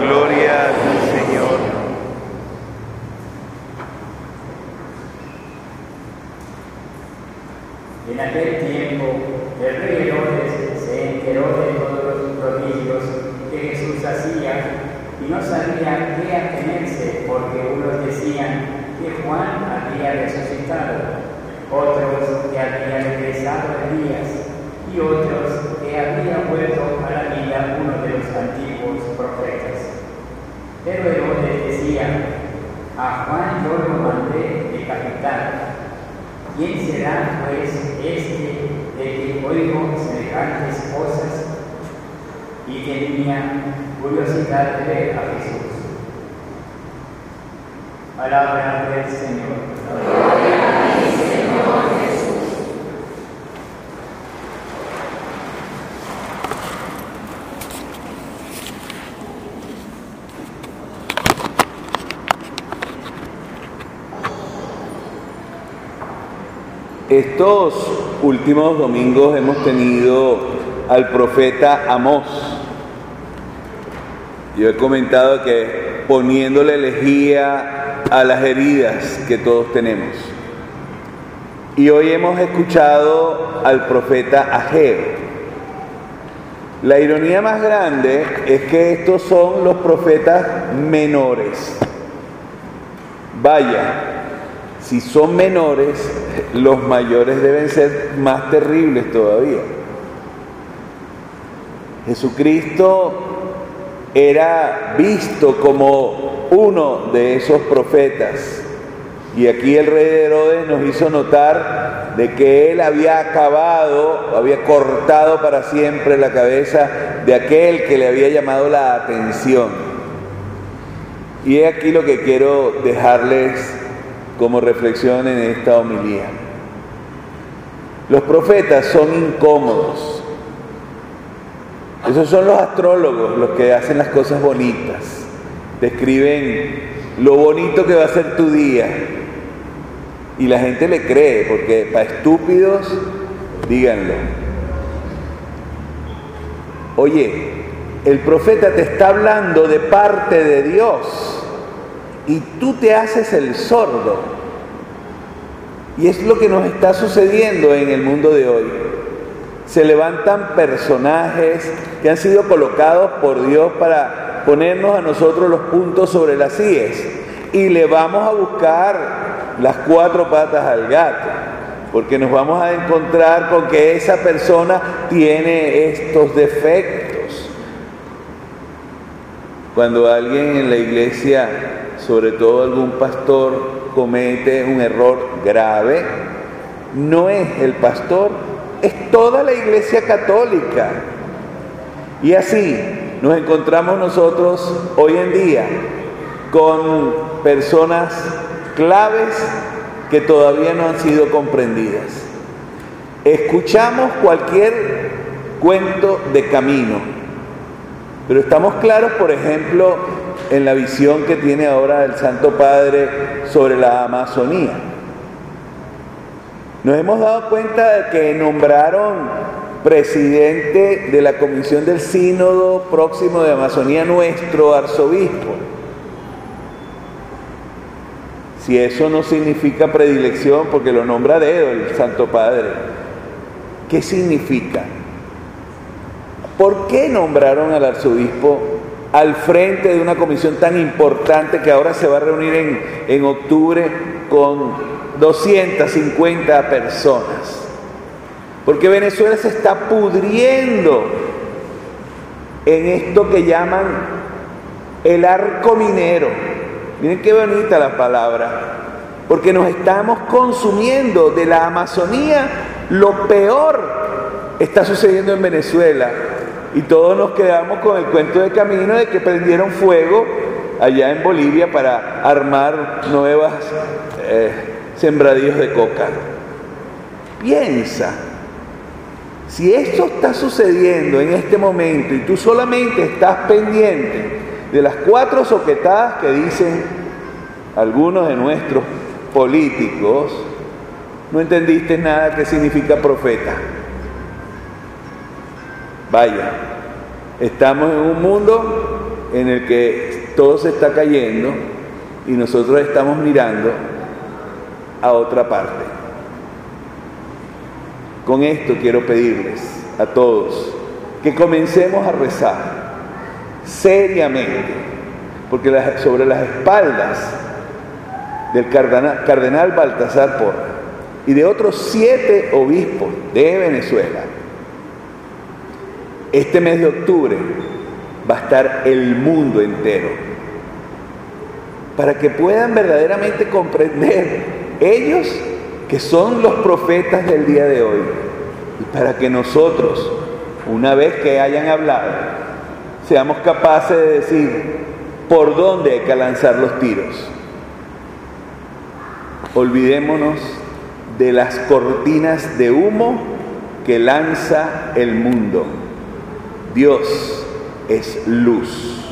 Gloria al Señor. En aquel tiempo, el rey Herodes se enteró de todos los prodigios que Jesús hacía y no sabía qué atenerse, porque unos decían que Juan había resucitado, otros que había regresado Elías y otros Pero Herodes decía, a Juan yo lo mandé decapitar. ¿Quién será pues este de que oigo semejantes cosas? Y tenía curiosidad de ver a Jesús. Palabra del Señor. Estos últimos domingos hemos tenido al profeta Amós. Yo he comentado que poniéndole elegía a las heridas que todos tenemos. Y hoy hemos escuchado al profeta Ageo. La ironía más grande es que estos son los profetas menores. Vaya, si son menores, los mayores deben ser más terribles todavía. Jesucristo era visto como uno de esos profetas. Y aquí el rey de Herodes nos hizo notar de que él había acabado, había cortado para siempre la cabeza de aquel que le había llamado la atención. Y he aquí lo que quiero dejarles como reflexión en esta homilía. Los profetas son incómodos. Esos son los astrólogos los que hacen las cosas bonitas. Describen lo bonito que va a ser tu día. Y la gente le cree, porque para estúpidos, díganlo. Oye, el profeta te está hablando de parte de Dios y tú te haces el sordo. Y es lo que nos está sucediendo en el mundo de hoy. Se levantan personajes que han sido colocados por Dios para ponernos a nosotros los puntos sobre las IES y le vamos a buscar las cuatro patas al gato, porque nos vamos a encontrar con que esa persona tiene estos defectos. Cuando alguien en la iglesia sobre todo algún pastor comete un error grave, no es el pastor, es toda la iglesia católica. Y así nos encontramos nosotros hoy en día con personas claves que todavía no han sido comprendidas. Escuchamos cualquier cuento de camino, pero estamos claros, por ejemplo, en la visión que tiene ahora el Santo Padre sobre la Amazonía. Nos hemos dado cuenta de que nombraron presidente de la Comisión del Sínodo próximo de Amazonía nuestro arzobispo. Si eso no significa predilección, porque lo nombra dedo el Santo Padre, ¿qué significa? ¿Por qué nombraron al arzobispo al frente de una comisión tan importante que ahora se va a reunir en, en octubre con 250 personas. Porque Venezuela se está pudriendo en esto que llaman el arco minero. Miren qué bonita la palabra. Porque nos estamos consumiendo de la Amazonía. Lo peor está sucediendo en Venezuela. Y todos nos quedamos con el cuento de camino de que prendieron fuego allá en Bolivia para armar nuevas eh, sembradíos de coca. Piensa, si esto está sucediendo en este momento y tú solamente estás pendiente de las cuatro soquetadas que dicen algunos de nuestros políticos, no entendiste nada que significa profeta. Vaya, estamos en un mundo en el que todo se está cayendo y nosotros estamos mirando a otra parte. Con esto quiero pedirles a todos que comencemos a rezar seriamente, porque sobre las espaldas del cardenal, cardenal Baltasar Porra y de otros siete obispos de Venezuela, este mes de octubre va a estar el mundo entero para que puedan verdaderamente comprender ellos que son los profetas del día de hoy y para que nosotros, una vez que hayan hablado, seamos capaces de decir por dónde hay que lanzar los tiros. Olvidémonos de las cortinas de humo que lanza el mundo. Dios es luz.